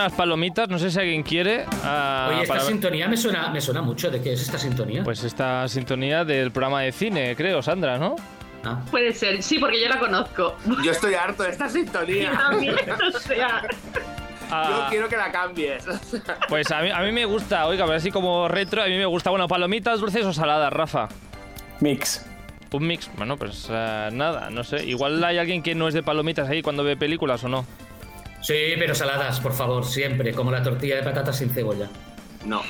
unas palomitas, no sé si alguien quiere. ah, Oye, esta para sintonía me suena, me suena mucho. ¿De qué es esta sintonía? Pues esta sintonía del programa de cine, creo, Sandra, ¿no? Ah. Puede ser, sí, porque yo la conozco. Yo estoy harto de esta sintonía. también, o sea. Ah, Yo quiero que la cambies. Pues a mí, a mí me gusta, oiga, pero así como retro, a mí me gusta. Bueno, palomitas dulces o saladas, Rafa. Mix. Un mix, bueno, pues eh, nada, no sé. Igual hay alguien que no es de palomitas ahí cuando ve películas o no. Sí, pero saladas, por favor, siempre. Como la tortilla de patatas sin cebolla. No.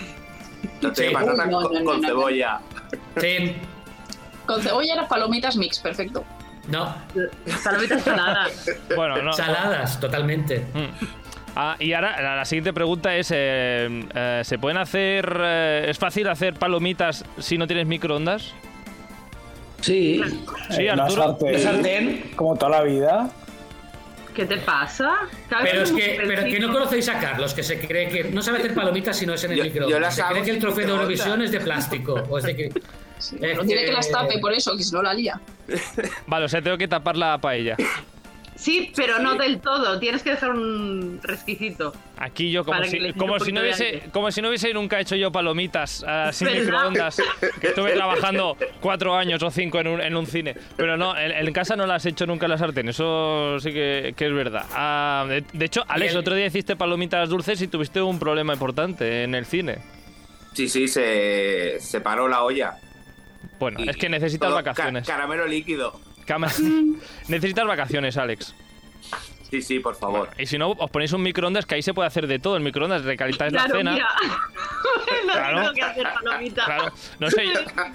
Tortilla Sí. de patata Uy, no, con, no, no, con no. cebolla. Sí. Con cebolla las palomitas mix, perfecto. No. Palomitas saladas. Bueno, no. Saladas, totalmente. Mm. Ah, y ahora la, la siguiente pregunta es: eh, eh, ¿se pueden hacer. eh, ¿Es fácil hacer palomitas si no tienes microondas? Sí. Sí, una Arturo. sartén, ¿De sartén? Como toda la vida. ¿Qué te pasa? Pero es que, pero que no conocéis a Carlos, que se cree que no sabe hacer palomitas si no es en el Yo- yo microondas. las Se cree que el trofeo de. Eurovisión es de plástico. O es de que... Sí, Es bueno, tiene que- que las tape por eso, que si no la lía. Vale, o sea, tengo que tapar la paella. Sí, pero no del todo. Tienes que dejar un resquicito. Aquí yo como si, como si no hubiese como si no hubiese nunca hecho yo palomitas ah, sin ¿Verdad? microondas que estuve trabajando cuatro años o cinco en un, en un cine pero no en, en casa no las he hecho nunca en la sartén eso sí que, que es verdad Ah, de, de hecho Alex Bien. otro día hiciste palomitas dulces y tuviste un problema importante en el cine Sí, sí, se, se paró la olla. bueno Y es que necesitas vacaciones ca- caramelo líquido. Cama- necesitas vacaciones Alex Sí, sí, por favor. y si no os ponéis un microondas que ahí se puede hacer de todo el microondas recalentáis la Claro, cena mira. no Claro. tengo que hacer palomita. Claro, no sé.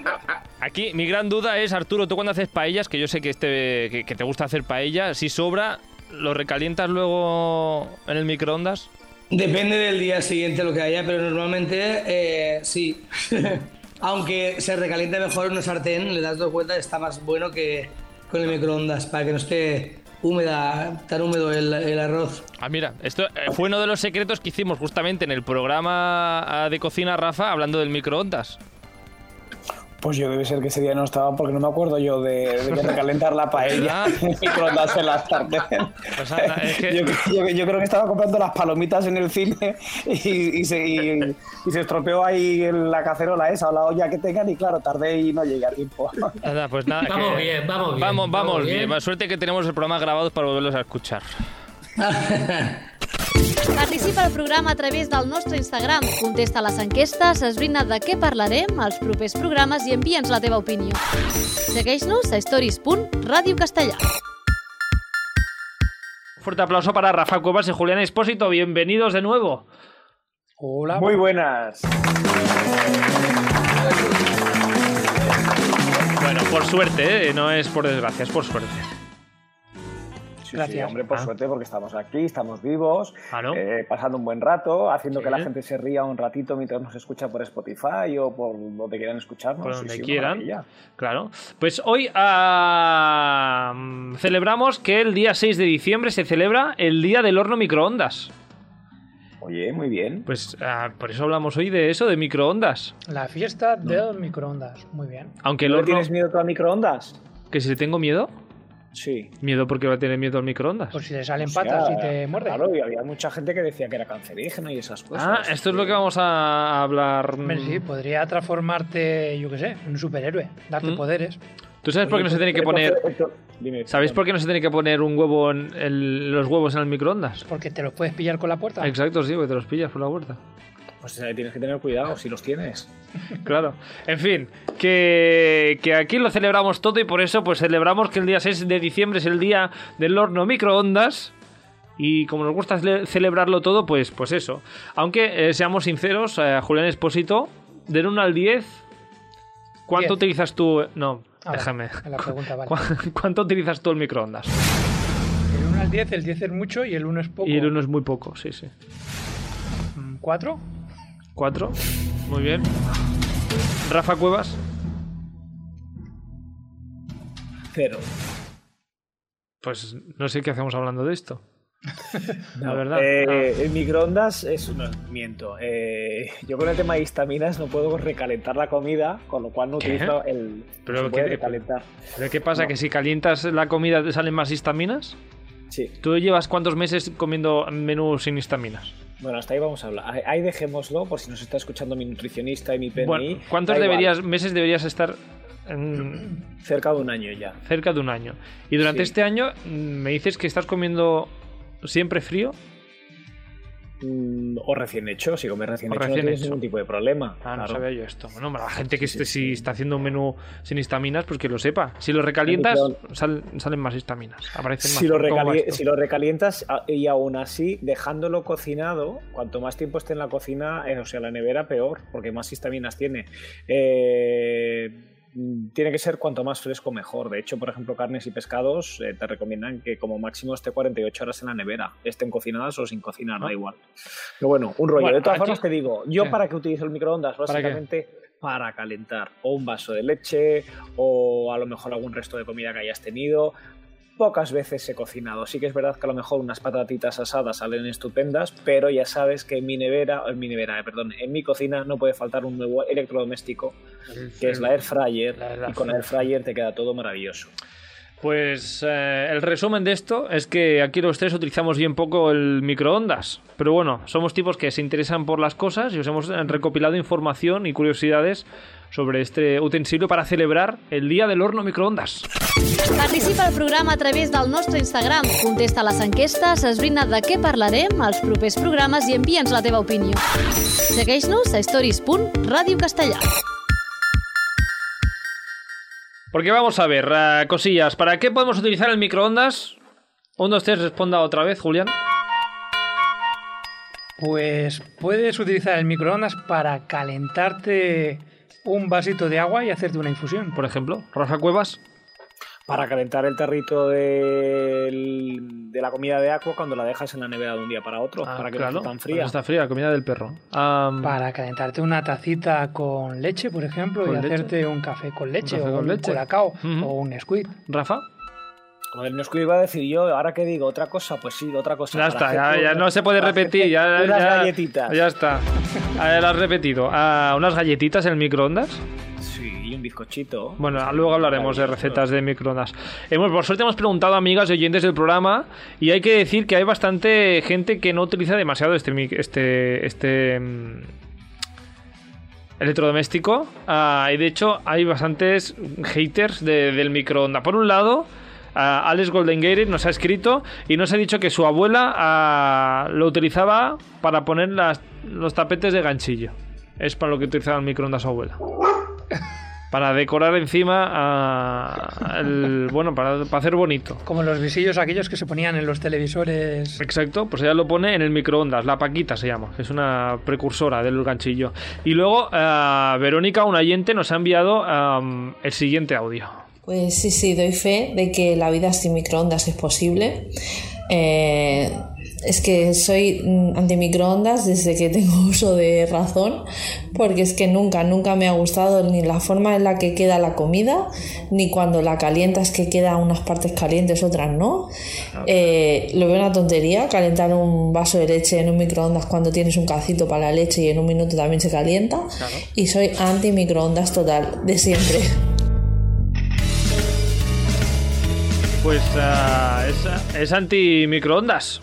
Aquí mi gran duda es, Arturo, tú cuando haces paellas, que yo sé que, este, que, que te gusta hacer paella, si sobra, ¿lo recalientas luego en el microondas? Depende del día siguiente lo que haya, pero normalmente eh, sí. Aunque se recaliente mejor en una sartén, le das dos vueltas, está más bueno que con el microondas, para que no esté húmeda, tan húmedo el, el arroz. Ah, mira, esto eh, fue uno de los secretos que hicimos justamente en el programa de cocina Rafa hablando del microondas. Pues yo debe ser que ese día no estaba porque no me acuerdo yo de, recalentar la paella ¿Verdad? en el microondas en la sartén. Pues anda, es que- yo, yo- yo creo que estaba comprando las palomitas en el cine y, y se, y- y se estropeó ahí la cacerola esa o la olla que tengan y claro, tardé y no llegué a tiempo. Nada, pues nada. Vamos que- bien, vamos bien, Vamos, vamos vamos bien. bien. Suerte que tenemos el programa grabado para volverlos a escuchar. Participa al programa a través del nostre Instagram. Contesta les enquestes, esbrina de què parlarem als propers programes i envia'ns la teva opinió. Segueix-nos a stories.radiocastellà. Fuerte aplauso para Rafa Cuevas y Julián Espósito. Bienvenidos de nuevo. Hola. Muy buenas. Bueno, por suerte, ¿eh? no es por desgracia, es por suerte. Sí, sí, hombre, por Ah. suerte, porque estamos aquí, estamos vivos, eh, pasando un buen rato, haciendo Sí. que la gente se ría un ratito mientras nos escucha por Spotify o por donde quieran escucharnos. Por donde sí, quieran. Claro. Pues hoy celebramos que el día 6 de diciembre se celebra el Día del Horno Microondas. Oye, muy bien. Pues ah, por eso hablamos hoy de eso, de microondas. La fiesta del microondas. Muy bien. Aunque el ¿No horno... tienes miedo a microondas? ¿Que si le tengo miedo? Sí. ¿Miedo porque va a tener miedo al microondas? Por si le salen O sea, patas y te muerde. Claro, y había mucha gente que decía que era cancerígeno y esas cosas. Ah, esto es lo que vamos a hablar. Sí, podría transformarte, yo qué sé, en un superhéroe, darte Mm. poderes. ¿Tú sabes por qué no se tiene que poner... Dime, ¿Sabéis por qué no se tiene que poner un huevo en el- los huevos en el microondas? Porque te los puedes pillar con la puerta. Exacto, sí, porque te los pillas por la puerta. Pues eh, tienes que tener cuidado si los tienes. Claro. En fin, que, que aquí lo celebramos todo y por eso pues celebramos que el día 6 de diciembre es el día del horno microondas. Y como nos gusta cele- celebrarlo todo, pues, pues eso. Aunque eh, seamos sinceros, eh, Julián Espósito, del 1 al 10, ¿cuánto Diez. utilizas tú? No, déjame. la pregunta, vale. ¿Cu- ¿Cuánto utilizas tú el microondas? El 1 al 10, el 10 es mucho y el 1 es poco. Y el 1 es muy poco, sí, sí. Mm, ¿Cuatro? 4. Muy bien. Rafa Cuevas. Cero. Pues no sé qué hacemos hablando de esto. La verdad. Eh, El microondas es un miento. Eh, yo con el tema de histaminas no puedo recalentar la comida, con lo cual no ¿Qué? utilizo el. Pero ¿qué- recalentar. ¿Pero qué pasa? No. ¿Que si calientas la comida te salen más histaminas? Sí. ¿Tú llevas cuántos meses comiendo menú sin histaminas? Bueno, hasta ahí vamos a hablar. Ahí- dejémoslo por si nos está escuchando mi nutricionista y mi PNI. Bueno, ¿cuántos deberías, meses deberías estar en- Cerca de un año ya. cerca de un año? Y durante Sí. este año mm, me dices que estás comiendo siempre frío. Mm, O recién hecho, si comes recién O hecho recién no tienes hecho. ningún tipo de problema. Ah, no claro. sabía yo esto. Bueno, la gente que esté, si está haciendo un menú sin histaminas, pues que lo sepa. Si lo recalientas, sal- salen más histaminas. Aparecen más. Si lo, si lo recalientas y aún así dejándolo cocinado, cuanto más tiempo esté en la cocina, eh, o sea, la nevera, peor, porque más histaminas tiene. Eh, tiene que ser cuanto más fresco mejor. De hecho, por ejemplo, carnes y pescados eh, te recomiendan que como máximo esté 48 horas en la nevera, estén cocinadas o sin cocinar, da Ah. igual. Pero bueno, un rollo. Bueno, de todas formas te digo, yo ¿Qué? para qué utilizo el microondas, básicamente para calentar o un vaso de leche o a lo mejor algún resto de comida que hayas tenido. Pocas veces he cocinado. Sí que es verdad que a lo mejor unas patatitas asadas salen estupendas, pero ya sabes que en mi nevera, en mi nevera, eh, perdón, en mi cocina no puede faltar un nuevo electrodoméstico, que es la air fryer, La y con la air fryer te queda todo maravilloso. Pues eh, el resumen de esto es que aquí los tres utilizamos bien poco el microondas. Pero bueno, somos tipos que se interesan por las cosas y os hemos eh, recopilado información y curiosidades sobre este utensilio para celebrar el Día del Horno Microondas. Participa al programa a través del nostre Instagram. Contesta les enquestes, esbrina de què parlarem als propers programes i envia'ns la teva opinió. Segueix-nos a stories.radiocastellà. Porque vamos a ver, eh, cosillas, ¿para qué podemos utilizar el microondas? Un, dos, tres, responda otra vez, Julián. Pues puedes utilizar el microondas para calentarte un vasito de agua y hacerte una infusión. Por ejemplo, Rafa Cuevas. Para calentar el tarrito de la comida de agua cuando la dejas en la nevera de un día para otro, Ah, para que claro, no esté tan fría. que Está fría, la comida del perro. Para calentarte una tacita con leche, por ejemplo, ¿Con y leche? hacerte un café con leche, café o con un leche. colacao, o un squid. Rafa. Joder, no es que iba a decir yo, ahora que digo otra cosa, pues sí, otra cosa. Ya está, ya, no se puede repetir. Ya, unas ya- galletitas. Ya está. Ah, lo has repetido. Ah, ¿Unas galletitas en el microondas? Sí, y un bizcochito. Bueno, luego hablaremos de recetas de microondas. Hemos, por suerte hemos preguntado a amigas y oyentes del programa y hay que decir que hay bastante gente que no utiliza demasiado este este este mm, electrodoméstico Ah, y de hecho hay bastantes haters de- del microondas. Por un lado, Alex Goldengate nos ha escrito y nos ha dicho que su abuela ah, lo utilizaba para poner las- los tapetes de ganchillo. Es para lo que utilizaba el microondas su abuela para decorar encima ah, el, bueno para, para hacer bonito Como los visillos aquellos que se ponían en los televisores. exacto pues ella lo pone en el microondas la paquita se llama es una precursora del ganchillo y luego ah, Verónica un oyente nos ha enviado el siguiente audio Pues sí, sí, doy fe de que la vida sin microondas es posible. Eh, es que soy mm, antimicroondas desde que tengo uso de razón, porque es que nunca, nunca me ha gustado ni la forma en la que queda la comida, ni cuando la calientas que queda unas partes calientes, otras no. Eh, lo veo una tontería, calentar un vaso de leche en un microondas cuando tienes un cacito para la leche y en un minuto también se calienta. Y soy anti-microondas total, de siempre. pues ah, es, es anti microondas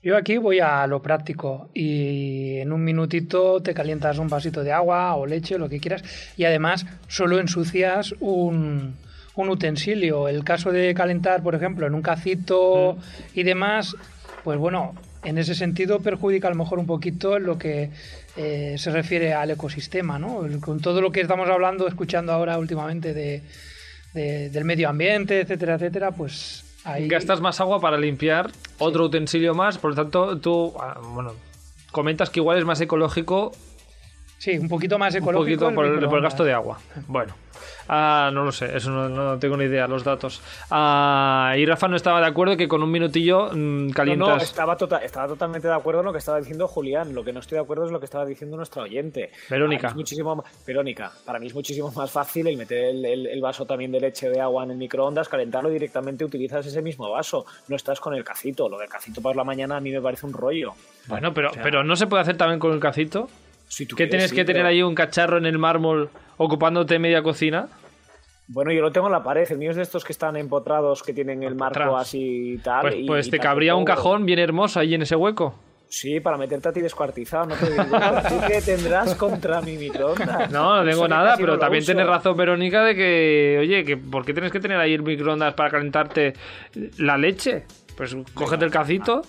Yo aquí voy a lo práctico y en un minutito te calientas un vasito de agua o leche, lo que quieras, y además solo ensucias un, utensilio. El caso de calentar, por ejemplo, en un cacito y demás, pues bueno, en ese sentido perjudica a lo mejor un poquito lo que eh, se refiere al ecosistema, ¿no? Con todo lo que estamos hablando, escuchando ahora últimamente de, de- del medio ambiente, etcétera, etcétera, pues ahí... gastas más agua para limpiar otro utensilio más por lo tanto tú ah, bueno comentas que igual es más ecológico Sí, un poquito más un ecológico. poquito el por el, por el gasto de agua. Bueno. Ah, no lo sé, eso no, no tengo ni idea, los datos. Ah, y Rafa no estaba de acuerdo que con un minutillo mm, No, calientas. no, estaba, tota- estaba totalmente de acuerdo en lo que estaba diciendo Julián. Lo que no estoy de acuerdo es lo que estaba diciendo nuestra oyente. Verónica. Para mí es muchísimo, Verónica, para mí es muchísimo más fácil el meter el, el- el vaso también de leche de agua en el microondas, calentarlo y directamente utilizas ese mismo vaso. No estás con el cacito. Lo del cacito por la mañana a mí me parece un rollo. Bueno, pero, pero no se puede hacer también con el cacito. Si tú ¿Que quieres, tienes sí, que tener ahí un cacharro en el mármol ocupándote media cocina? Bueno, yo lo tengo en la pared. El mío es de estos que están empotrados, que tienen el marco Empotrados. así y tal. Pues, y- pues y te cabría un cajón bien hermoso ahí en ese hueco. Sí, para meterte a ti descuartizado, no te digo. ¿Tú qué tendrás contra mi microondas? No, no tengo Eso que nada, pero no también tienes razón, Verónica, de que, oye, que ¿por qué tienes que tener ahí el microondas para calentarte la leche? Pues cógete el cacito.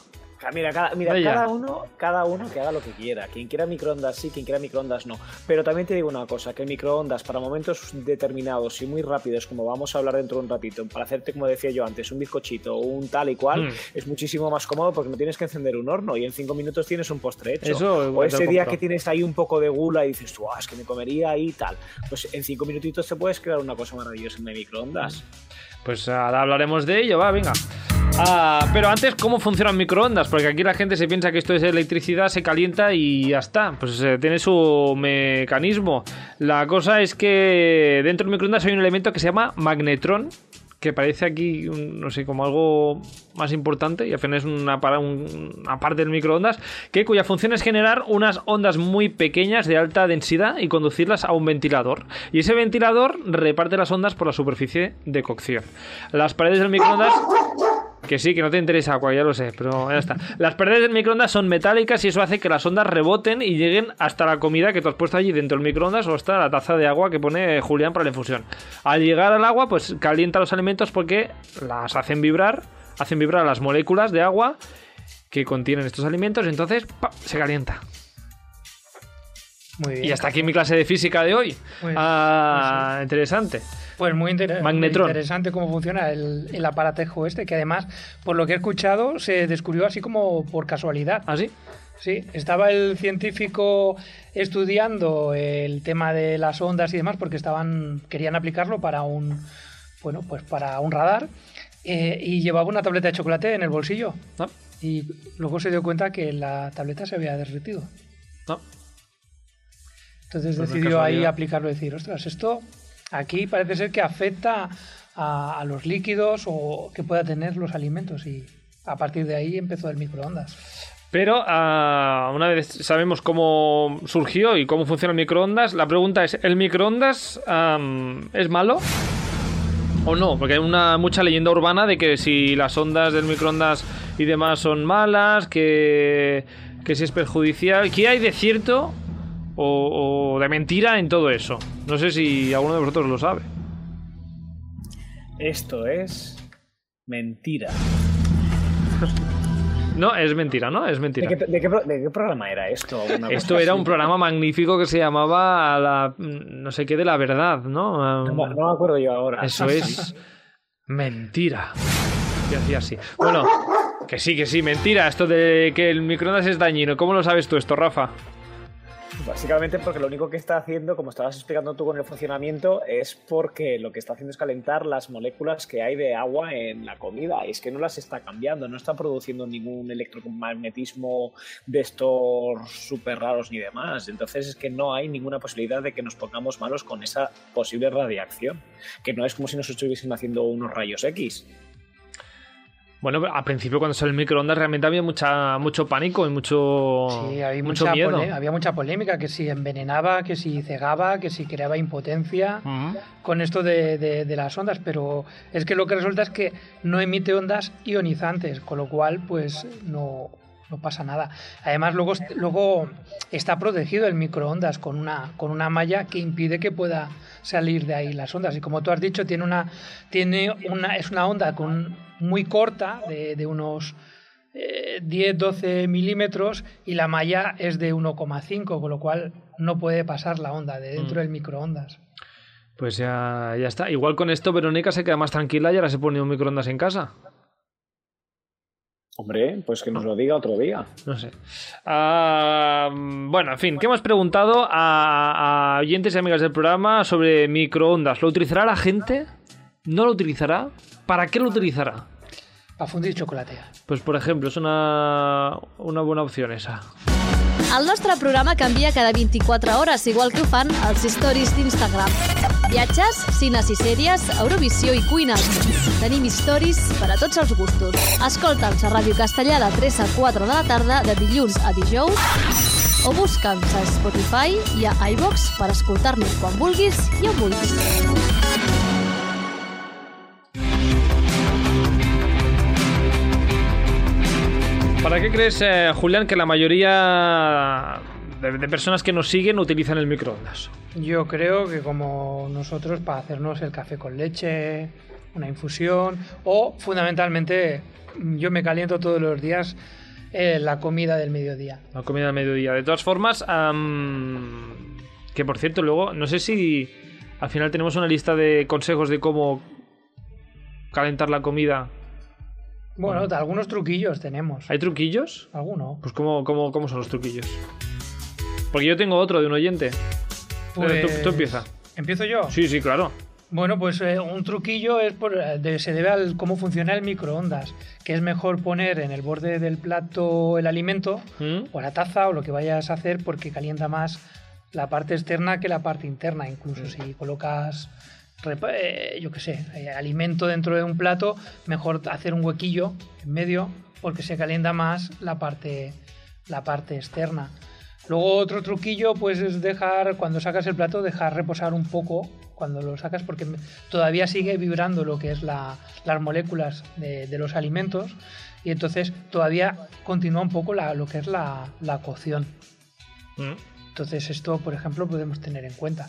Mira, cada, mira, Vaya. cada uno, cada uno que haga lo que quiera. Quien quiera microondas sí, quien quiera microondas no. Pero también te digo una cosa, que el microondas para momentos determinados y muy rápidos, como vamos a hablar dentro de un ratito, para hacerte, como decía yo antes, un bizcochito o un tal y cual, Mm. es muchísimo más cómodo porque no tienes que encender un horno y en cinco minutos tienes un postre hecho. Eso, o ese día que tienes ahí un poco de gula y dices, tú, "Ah, es que me comería y tal. Pues en cinco minutitos te puedes crear una cosa maravillosa en el microondas. Pues ahora hablaremos de ello, va, venga. Ah, pero antes, ¿cómo funcionan microondas? Porque aquí la gente se piensa que esto es electricidad, se calienta y ya está. Pues eh, tiene su mecanismo. La cosa es que dentro del microondas hay un elemento que se llama magnetrón, que parece aquí, no sé, como algo más importante, y al final es una, una parte del microondas, que cuya función es generar unas ondas muy pequeñas de alta densidad y conducirlas a un ventilador. Y ese ventilador reparte las ondas por la superficie de cocción. Las paredes del microondas que sí, que no te interesa agua, ya lo sé, pero ya está. Las paredes del microondas son metálicas y eso hace que las ondas reboten y lleguen hasta la comida que tú has puesto allí dentro del microondas o hasta la taza de agua que pone Julián para la infusión. Al llegar al agua, pues calienta los alimentos porque las hacen vibrar, hacen vibrar las moléculas de agua que contienen estos alimentos, entonces se calienta. Muy bien. Y hasta aquí mi clase de física de hoy. Pues- ah, interesante. Pues muy, inter- muy Magnetrón. interesante cómo funciona el, el aparatejo este, que además, por lo que he escuchado, se descubrió así como por casualidad. ¿Ah, sí? Sí, estaba el científico estudiando el tema de las ondas y demás porque estaban querían aplicarlo para un bueno, pues para un radar eh, y llevaba una tableta de chocolate en el bolsillo. Ah. Y luego se dio cuenta que la tableta se había derretido. Ah. Entonces Pues decidió ahí aplicarlo y decir, ostras, esto aquí parece ser que afecta a, a los líquidos o que pueda tener los alimentos y a partir de ahí empezó el microondas. Pero ah, una vez sabemos cómo surgió y cómo funciona el microondas, la pregunta es, ¿el microondas es malo? ¿O no? Porque hay una mucha leyenda urbana de que si las ondas del microondas y demás son malas, que, que si es perjudicial. ¿Qué hay de cierto o, o de mentira en todo eso? No sé si alguno de vosotros lo sabe. Esto es mentira. No, es mentira, ¿no? Es ¿De mentira. qué, de qué pro- de qué programa era esto? Esto era así. un programa magnífico que se llamaba la, no sé qué de la verdad, ¿no? No, me- no me acuerdo yo ahora. Eso es mentira. Y hacía así. Bueno, que sí, que sí, mentira. Esto de que el microondas es dañino. ¿Cómo lo sabes tú esto, Rafa? Básicamente porque lo único que está haciendo, como estabas explicando tú con el funcionamiento, es porque lo que está haciendo es calentar las moléculas que hay de agua en la comida. Y es que no las está cambiando, no está produciendo ningún electromagnetismo de estos súper raros ni demás. Entonces es que no hay ninguna posibilidad de que nos pongamos malos con esa posible radiación. Que no es como si nos estuviesen haciendo unos rayos X. Bueno, al principio cuando salió el microondas realmente había mucha, mucho pánico y mucho, Sí, había mucho mucha, miedo. había mucha polémica, que si envenenaba, que si cegaba, que si creaba impotencia con esto de, de- de las ondas, pero es que lo que resulta es que no emite ondas ionizantes, con lo cual pues no, no pasa nada. Además luego, luego está protegido el microondas con una, con una malla que impide que pueda salir de ahí las ondas. Y como tú has dicho, tiene una, tiene una, es una onda con, muy corta, de, de unos eh, 10-12 milímetros, y la malla es de 1,5, con lo cual no puede pasar la onda de dentro Mm. del microondas. Pues ya, ya está. Igual con esto Verónica se queda más tranquila y ahora se pone un microondas en casa. Hombre, pues que nos lo diga otro día. No sé. Ah, bueno, en fin, ¿qué hemos preguntado a, a oyentes y amigas del programa sobre microondas? ¿Lo utilizará la gente? ¿No lo utilizará? ¿Para qué lo utilizarà? Para fundir chocolate. Pues por ejemplo, es una, una buena opción esa. El nostre programa canvia cada 24 hores, igual que ho fan els stories d'Instagram. Viatges, cines i sèries, Eurovisió i cuina. Tenim stories per a tots els gustos. Escolta'ns a Ràdio Castellà de 3 a 4 de la tarda, de dilluns a dijous, o busca'ns a Spotify i a iVox per escoltar-nos quan vulguis i on vulguis. ¿Para qué crees, eh, Julián, que la mayoría de, de personas que nos siguen utilizan el microondas? Yo creo que como nosotros para hacernos el café con leche, una infusión o fundamentalmente yo me caliento todos los días eh, la comida del mediodía. La comida al mediodía. De todas formas, que por cierto, luego, no sé si al final tenemos una lista de consejos de cómo calentar la comida. Bueno, algunos truquillos tenemos. ¿Hay truquillos? ¿Alguno? Pues ¿cómo, cómo, cómo son los truquillos? Porque yo tengo otro de un oyente. Eh, tú, tú Pues, empieza. ¿Empiezo yo? Sí, sí, claro. Bueno, pues eh, un truquillo es por, de- se debe al cómo funciona el microondas, que es mejor poner en el borde del plato el alimento ¿Mm? o la taza o lo que vayas a hacer porque calienta más la parte externa que la parte interna. Incluso si colocas, eh, yo qué sé, eh, alimento dentro de un plato, mejor hacer un huequillo en medio porque se calienta más la parte, la parte externa. Luego otro truquillo pues es dejar, cuando sacas el plato, dejar reposar un poco cuando lo sacas porque todavía sigue vibrando lo que es la- las moléculas de, de los alimentos y entonces todavía continúa un poco la- lo que es la, la cocción. ¿Mm? Entonces esto, por ejemplo, podemos tener en cuenta.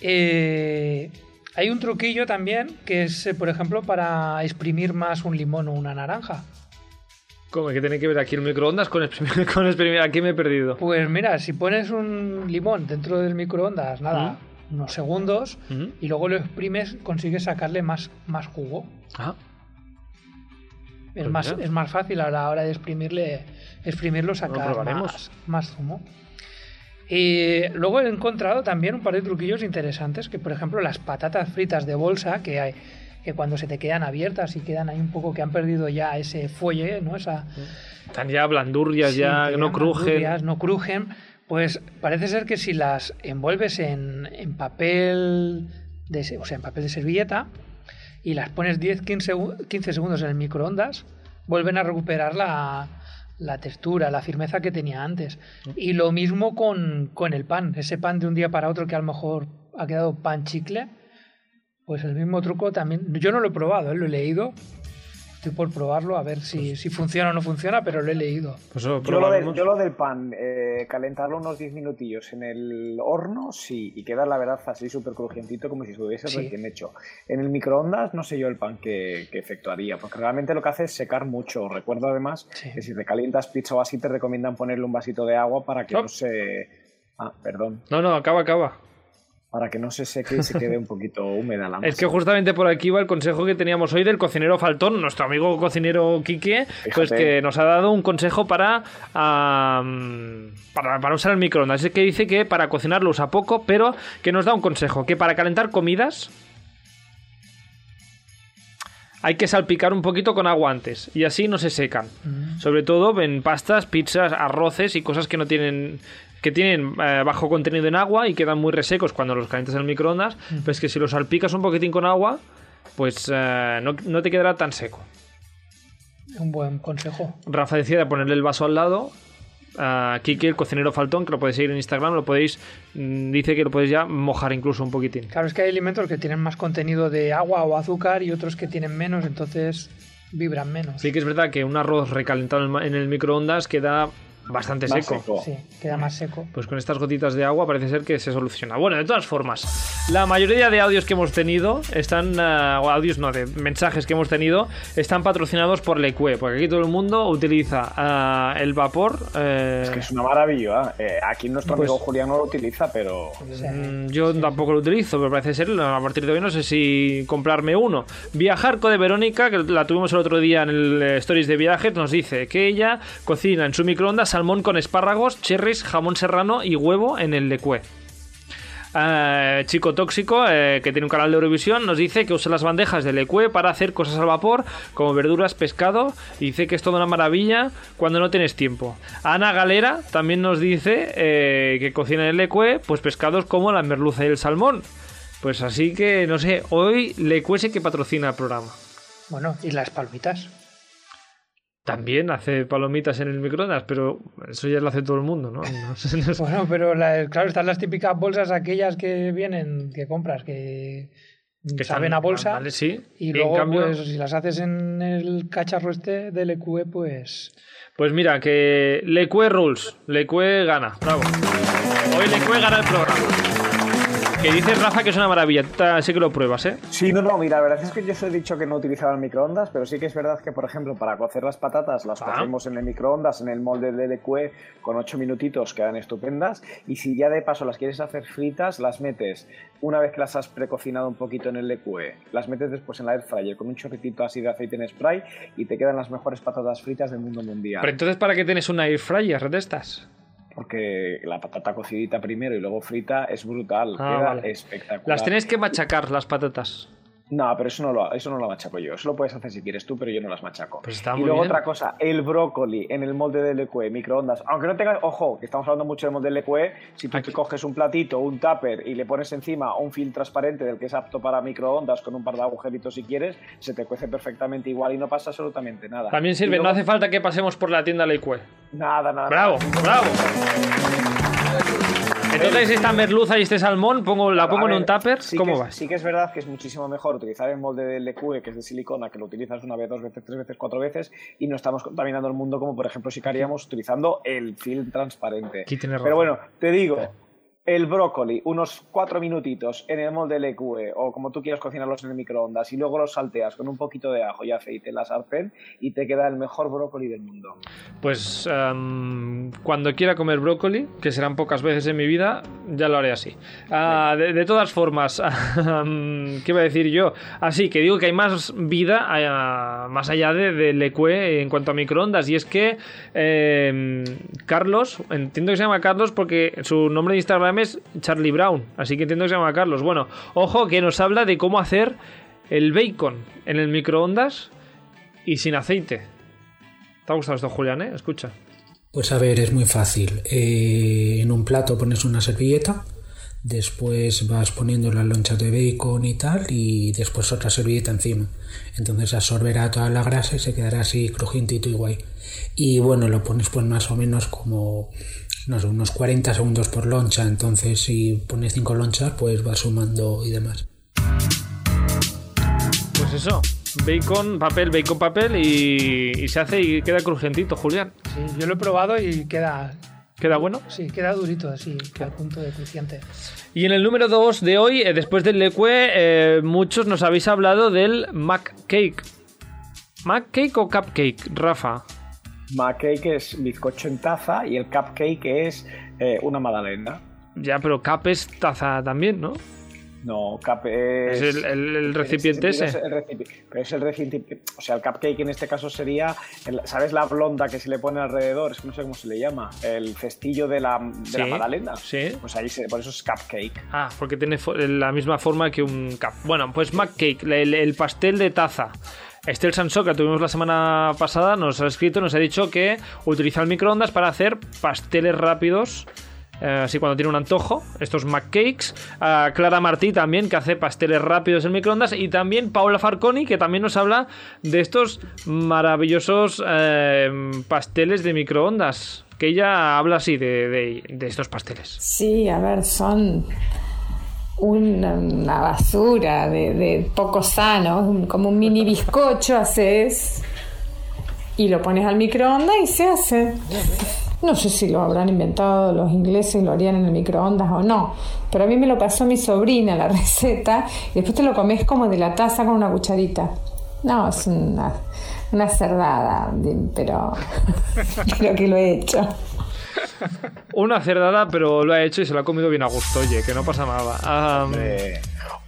Eh, hay un truquillo también que es, eh, por ejemplo, para exprimir más un limón o una naranja. ¿Cómo que tiene que ver aquí el microondas con exprimir? Con exprimir? Aquí me he perdido. Pues mira, si pones un limón dentro del microondas, nada, unos segundos, ¿Mm? y luego lo exprimes, consigues sacarle más, más jugo. Ah, Es, Pues más, es más fácil a la hora de exprimirle, exprimirlo, sacar más, más zumo. Y luego he encontrado también un par de truquillos interesantes, que por ejemplo las patatas fritas de bolsa, que hay que cuando se te quedan abiertas y quedan ahí un poco que han perdido ya ese fuelle, ¿no? Esa, están ya blandurrias, Sí, ya no crujen. no crujen. Pues parece ser que si las envuelves en, en papel, de, o sea, en papel de servilleta, y las pones 10-15 segu- 15 segundos en el microondas, vuelven a recuperar la, la textura, la firmeza que tenía antes. Y lo mismo con, con el pan, ese pan de un día para otro que a lo mejor ha quedado pan chicle, pues el mismo truco también. Yo no lo he probado, ¿eh? lo he leído. Estoy por probarlo a ver si, si funciona o no funciona, pero lo he leído. Pues eso, Yo lo, del, yo lo del pan, eh, calentarlo unos 10 minutillos en el horno, sí, y queda la verdad así súper crujientito como si estuviese Sí. recién hecho. En el microondas no sé yo el pan que, que efectuaría, porque realmente lo que hace es secar mucho. Recuerdo además Sí. que si te calientas pizza o así te recomiendan ponerle un vasito de agua para que No. no se... Ah, perdón. No, no, acaba, acaba. Para que no se seque y se quede un poquito húmeda la masa. Es que justamente por aquí va el consejo que teníamos hoy del cocinero Faltón, nuestro amigo cocinero Quique, pues que nos ha dado un consejo para, para, para usar el microondas. Es que dice que para cocinar lo usa poco, pero que nos da un consejo, que para calentar comidas hay que salpicar un poquito con agua antes y así no se secan. Sobre todo en pastas, pizzas, arroces y cosas que no tienen que tienen eh, bajo contenido en agua y quedan muy resecos cuando los calientas en el microondas, pues que si los salpicas un poquitín con agua, pues eh, no, no te quedará tan seco. Un buen consejo. Rafa decía de ponerle el vaso al lado. A Kike, el cocinero faltón, que lo podéis seguir en Instagram, lo podéis, mm, dice que lo podéis ya mojar incluso un poquitín. Claro, es que hay alimentos que tienen más contenido de agua o azúcar y otros que tienen menos, entonces vibran menos. Sí que es verdad que un arroz recalentado en el microondas queda bastante Más seco. seco. Sí, queda más seco. Pues con estas gotitas de agua parece ser que se soluciona. Bueno, de todas formas, la mayoría de audios que hemos tenido están, o audios no, de mensajes que hemos tenido, están patrocinados por Lecue, porque aquí todo el mundo utiliza eh, el vapor. eh, Es que es una maravilla. Eh, aquí nuestro Pues- amigo Julián no lo utiliza, pero... Mm, Yo tampoco lo utilizo, pero parece ser, a partir de hoy no sé si comprarme uno. Viajarco de Verónica, que la tuvimos el otro día en el eh, Stories de Viajes, nos dice que ella cocina en su microondas salmón con espárragos, cherries, jamón serrano y huevo en el lecue. Eh, Chico Tóxico, eh, que tiene un canal de Eurovisión, nos dice que usa las bandejas de Lecue para hacer cosas al vapor, como verduras, pescado, y dice que es toda una maravilla cuando no tienes tiempo. Ana Galera también nos dice eh, que cocina en el Lecue, pues pescados como la merluza y el salmón. Pues así que, no sé, hoy Lecue sé que patrocina el programa. Bueno, y las palmitas. También hace palomitas en el microondas, pero eso ya lo hace todo el mundo, ¿no? Bueno, pero la- claro, están las típicas bolsas aquellas que vienen, que compras, que, Que saben están- a bolsa. vale, sí. Y luego, cambio- pues, si las haces en el cacharro este del EQE, pues... Pues mira, que Lecue rules. Lecue gana. Bravo. Hoy Lecue gana el programa. Que dices, Rafa, que es una maravilla. Sí que lo pruebas, ¿eh? Sí, no, no, mira, la verdad es que yo os he dicho que no utilizaba el microondas, pero sí que es verdad que, por ejemplo, para cocer las patatas las Ah. cocemos en el microondas, en el molde de LQE, con 8 minutitos, quedan estupendas. Y si ya de paso las quieres hacer fritas, las metes, una vez que las has precocinado un poquito en el LQE, las metes después en la air fryer con un chorritito así de aceite en spray y te quedan las mejores patatas fritas del mundo mundial. Pero entonces, ¿para qué tienes una air fryer de estas? Porque la patata cocidita primero y luego frita es brutal, Ah, queda vale. espectacular. Las tienes que machacar, las patatas. No, pero eso no, lo, eso no lo machaco yo. Eso lo puedes hacer si quieres tú, pero yo no las machaco. Pues y luego bien. otra cosa, el brócoli en el molde de LQE, microondas. Aunque no tengas, ojo, que estamos hablando mucho del molde de LQE, si tú te coges un platito, un tupper y le pones encima un film transparente del que es apto para microondas con un par de agujeritos si quieres, se te cuece perfectamente igual y no pasa absolutamente nada. También sirve, luego- no hace falta que pasemos por la tienda Lecue. Nada, nada. Bravo, bravo. Entonces, esta merluza y este salmón, pongo, la pongo en ver, un tupper. sí ¿Cómo vas? Sí que es verdad que es muchísimo mejor utilizar el molde de LQE, que es de silicona, que lo utilizas una vez, dos veces, tres veces, cuatro veces, y no estamos contaminando el mundo como, por ejemplo, si haríamos utilizando el film transparente. Aquí Pero bueno, te digo, el brócoli, unos cuatro minutitos en el molde LQE, o como tú quieras cocinarlos en el microondas, y luego los salteas con un poquito de ajo y aceite en la sartén, y te queda el mejor brócoli del mundo. Pues em, cuando quiera comer brócoli, que serán pocas veces en mi vida, ya lo haré así. Ah, de, de todas formas, em, ¿qué iba a decir yo? Así que digo que hay más vida ah, más allá de, del EQE en cuanto a microondas. Y es que em, Carlos, entiendo que se llama Carlos porque su nombre de Instagram es Charlie Brown. Así que entiendo que se llama Carlos. Bueno, ojo que nos habla de cómo hacer el bacon en el microondas y sin aceite. ¿Te ha gustado esto, Julián? Eh? Escucha. Pues a ver, es muy fácil. Eh, en un plato pones una servilleta, después vas poniendo las lonchas de bacon y tal, y después otra servilleta encima. Entonces absorberá toda la grasa y se quedará así crujientito y guay. Y bueno, lo pones pues más o menos como no sé, unos 40 segundos por loncha. Entonces si pones 5 lonchas, pues vas sumando y demás. Pues eso, bacon, papel, bacon, papel y, y se hace y queda crujientito, Julián. Sí, yo lo he probado y queda. ¿Queda bueno? Sí, queda durito así, que al punto de crujiente. Y en el número 2 de hoy, eh, después del Lecue, eh, muchos nos habéis hablado del Mac Cake. ¿Mac Cake o Cupcake, Rafa? Cake es bizcocho en taza y el cupcake es eh, una magdalena. Ya, pero Cup es taza también, ¿no? No, cup es... Es el- el- el recipiente es ese. el recipi- pero es el recipiente... O sea, el cupcake en este caso sería... el- ¿Sabes la blonda que se le pone alrededor? Es que no sé cómo se le llama. El cestillo de la, de la Sí, magdalena. sí. Pues ahí se, por eso es cupcake. Ah, porque tiene la misma forma que un cup. Bueno, pues Mac Cake, el, el pastel de taza. Estel Sansó, que tuvimos la semana pasada, nos ha escrito, nos ha dicho que utiliza el microondas para hacer pasteles rápidos. Eh, así cuando tiene un antojo, estos McCakes. A Clara Martí también, que hace pasteles rápidos en microondas. Y también Paula Farconi, que también nos habla de estos maravillosos eh, pasteles de microondas. Que ella habla así de, de- estos pasteles. Sí, a ver, son una, basura de, de poco sano, como un mini bizcocho haces y lo pones al microondas y se hace. No sé si lo habrán inventado los ingleses y lo harían en el microondas o no, pero a mí me lo pasó mi sobrina la receta y después te lo comes como de la taza con una cucharita. No, es una, una cerdada, pero creo que lo he hecho. Una cerdada, pero lo ha hecho y se lo ha comido bien a gusto. Oye, que no pasa nada. Eh,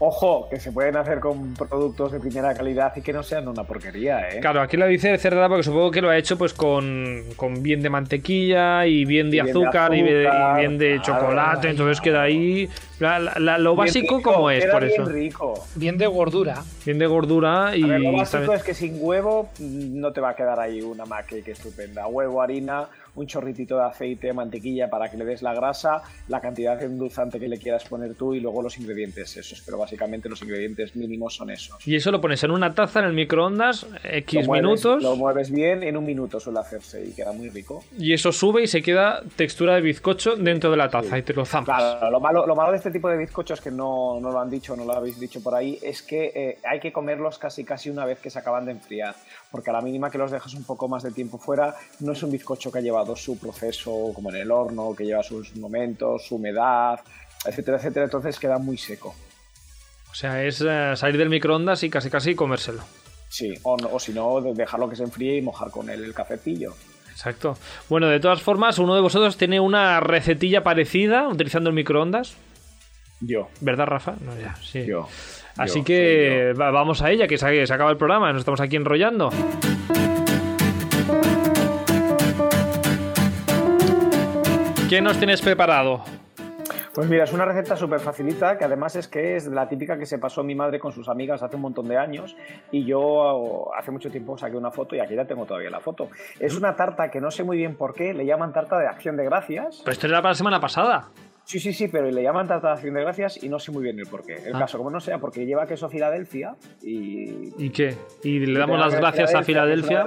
ojo, que se pueden hacer con productos de primera calidad y que no sean una porquería, ¿eh? Claro, aquí lo dice cerdada porque supongo que lo ha hecho pues con, con bien de mantequilla y bien de Y bien de azúcar, y, de, azúcar, y bien de claro. chocolate, entonces queda ahí la- la- la- lo Bien básico rico, como es, por bien eso. rico. Bien de gordura. Bien de gordura y A ver, lo básico es que sin huevo mm, no te va a quedar ahí una cake estupenda. Huevo, harina, un chorritito de aceite, mantequilla para que le des la grasa, la cantidad de endulzante que le quieras poner tú y luego los ingredientes esos. Pero básicamente los ingredientes mínimos son esos. Y eso lo pones en una taza en el microondas, X Lo mueves- minutos, Lo mueves bien, en un minuto suele hacerse y queda muy rico. y eso sube y se queda textura de bizcocho dentro de la taza y te lo zampas. Claro, lo malo, lo malo de este tipo de bizcochos que no, no lo han dicho, no lo habéis dicho por ahí, es que eh, hay que comerlos casi casi una vez que se acaban de enfriar, porque a la mínima que los dejas un poco más de tiempo fuera, no es un bizcocho que ha llevado su proceso como en el horno, que lleva sus momentos, su humedad, etcétera, etcétera, entonces queda muy seco. O sea, es eh, salir del microondas y casi casi comérselo. Sí, o, no- o si no, de- dejarlo que se enfríe y mojar con él el cafecillo. Exacto. Bueno, de todas formas, uno de vosotros tiene una recetilla parecida utilizando el microondas. Yo. ¿Verdad, Rafa? No, ya, sí. Yo. Así Yo, que va- vamos a ella, que se, se acaba el programa, nos estamos aquí enrollando. ¿Qué nos tienes preparado? Pues mira, es una receta súper facilita, que además es que es la típica que se pasó mi madre con sus amigas hace un montón de años y yo hace mucho tiempo saqué una foto y aquí la tengo todavía la foto. Es una tarta que no sé muy bien por qué, le llaman tarta de acción de gracias. Pero esto era para la semana pasada. Sí, sí, sí, pero le llaman tarta de acción de gracias y no sé muy bien el por qué. El Ah. caso, como no sea, porque lleva queso Filadelfia y... ¿Y qué? Y le damos las gracias a Filadelfia.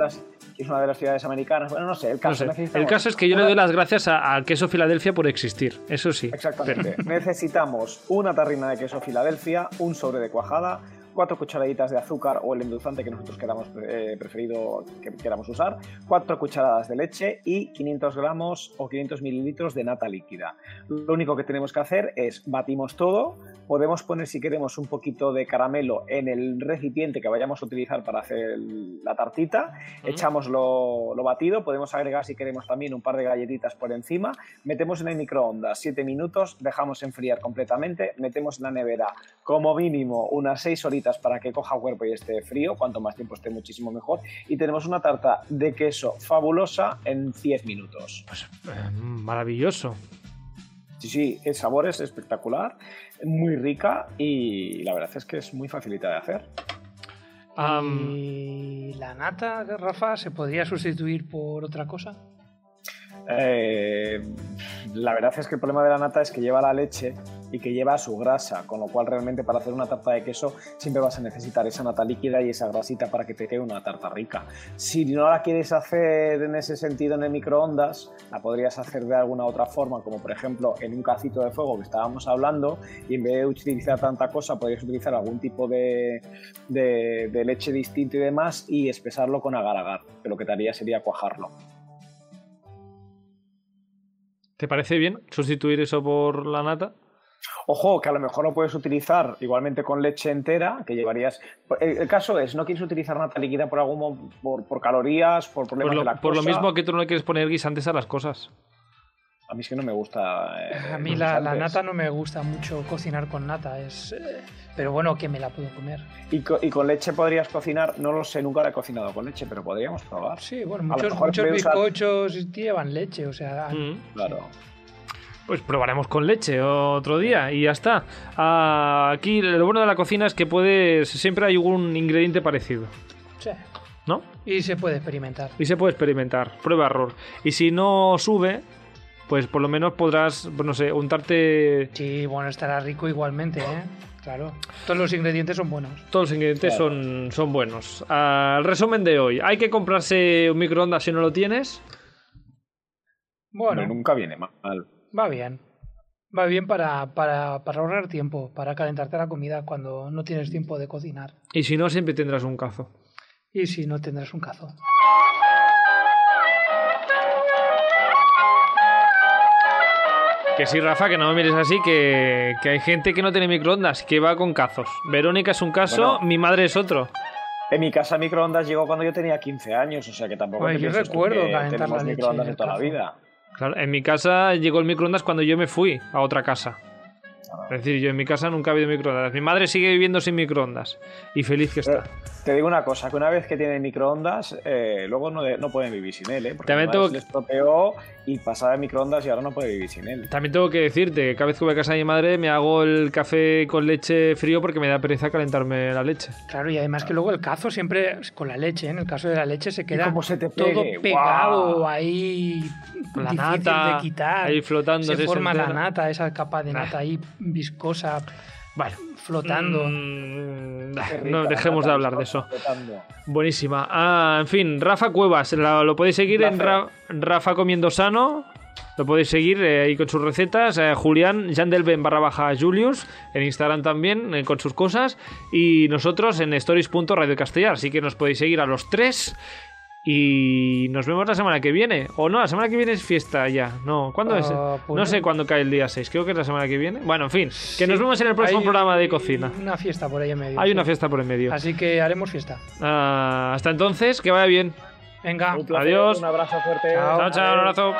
Es una, de las, ciudades americanas. Bueno, no sé, el caso. No sé. El necesitamos caso es que yo le doy las gracias a- al queso Filadelfia por existir. Eso sí. Exactamente. Necesitamos una tarrina de queso Filadelfia, un sobre de cuajada, cuatro cucharaditas de azúcar o el endulzante que nosotros queramos eh, preferido que queramos usar, cuatro cucharadas de leche y 500 gramos o 500 mililitros de nata líquida. Lo único que tenemos que hacer es batimos todo. Podemos poner si queremos un poquito de caramelo en el recipiente que vayamos a utilizar para hacer la tartita. Echamos lo, lo batido. Podemos agregar si queremos también un par de galletitas por encima. Metemos en el microondas 7 minutos, dejamos enfriar completamente, metemos en la nevera como mínimo unas 6 horitas para que coja cuerpo y esté frío, cuanto más tiempo esté muchísimo mejor, y tenemos una tarta de queso fabulosa en 10 minutos. Eh, maravilloso. Sí, sí, el sabor es espectacular, muy rica y la verdad es que es muy facilita de hacer. ¿Y la nata, Rafa, se podría sustituir por otra cosa? Eh, la verdad es que el problema de la nata es que lleva la leche y que lleva su grasa, con lo cual realmente para hacer una tarta de queso siempre vas a necesitar esa nata líquida y esa grasita para que te quede una tarta rica. Si no la quieres hacer en ese sentido en el microondas, la podrías hacer de alguna otra forma, como por ejemplo en un cacito de fuego que estábamos hablando, y en vez de utilizar tanta cosa, podrías utilizar algún tipo de, de- leche distinto y demás y espesarlo con agar-agar, que lo que te haría sería cuajarlo. ¿Te parece bien sustituir eso por la nata? Ojo, que a lo mejor lo puedes utilizar igualmente con leche entera, que llevarías. El, el caso es, no quieres utilizar nata líquida por algún por, por calorías, por Por problemas lo, de lactosa. por lo mismo que tú no le quieres poner guisantes a las cosas. A mí es que no me gusta. eh, A mí la, la nata no me gusta mucho cocinar con nata, es, eh, pero bueno, que me la puedo comer. Y, co- y con leche podrías cocinar, no lo sé, nunca la he cocinado con leche, pero podríamos probar. Sí, bueno, muchos, muchos de usar- bizcochos llevan leche, o sea... Claro. Pues probaremos con leche otro día y ya está. Aquí lo bueno de la cocina es que puedes. Siempre hay algún ingrediente parecido, sí. ¿no? Y se puede experimentar. Y se puede experimentar, prueba error. Y si no sube, pues por lo menos podrás, no sé, untarte. Sí, bueno, estará rico igualmente, ¿eh? Claro. Todos los ingredientes son buenos. Todos los ingredientes Claro. son, son buenos. El resumen de hoy: hay que comprarse un microondas si no lo tienes. Bueno, Hombre, nunca viene mal. Va bien. Va bien para, para, para ahorrar tiempo, para calentarte la comida cuando no tienes tiempo de cocinar. Y si no, siempre tendrás un cazo. Y si no, tendrás un cazo. Que sí, Rafa, que no me mires así, que, que hay gente que no tiene microondas, que va con cazos. Verónica es un caso, Bueno. mi madre es otro. En mi casa microondas llegó cuando yo tenía 15 años, o sea que tampoco Pues te yo recuerdo que calentar tenemos la leche microondas de toda la vida. Claro, en mi casa llegó el microondas cuando yo me fui a otra casa. Es decir, yo en mi casa nunca ha habido microondas. Mi madre sigue viviendo sin microondas. Y feliz que está. Te digo una cosa, que una vez que tienen microondas, eh, luego no, de- no pueden vivir sin él, ¿eh? Porque También tengo le estropeó y pasaba de microondas y ahora no puede vivir sin él. También tengo que decirte que cada vez que voy a casa de mi madre me hago el café con leche frío porque me da pereza calentarme la leche. Claro, y además que luego el cazo siempre con la leche, ¿eh? en el caso de la leche se queda como se te todo pegado ahí, La difícil nata, de quitar. ahí flotando, Se se forma la nata, esa capa de nata ahí viscosa, flotando. Mm, no dejemos nata de hablar de eso. flotando. Buenísima. Ah, en fin, Rafa Cuevas, lo podéis seguir en Ra- Rafa Comiendo Sano. Lo podéis seguir eh, ahí con sus recetas. Eh, Julián, Jandelben barra baja Julius, en Instagram también, eh, con sus cosas. Y nosotros en stories.radio castellar. Así que nos podéis seguir a los tres. Y nos vemos la semana que viene. O no, la semana que viene es fiesta ya. No, ¿cuándo es? Ah, pues No no. sé cuándo cae el día 6. Creo que es la semana que viene. Bueno, en fin, que nos vemos en el próximo Hay programa de cocina. Una fiesta por ahí en medio. Hay sí. una fiesta por en medio. Así que haremos fiesta. Ah, hasta entonces, que vaya bien. Venga. Un placer, Adiós. Un abrazo fuerte. Chao, chao, un abrazo.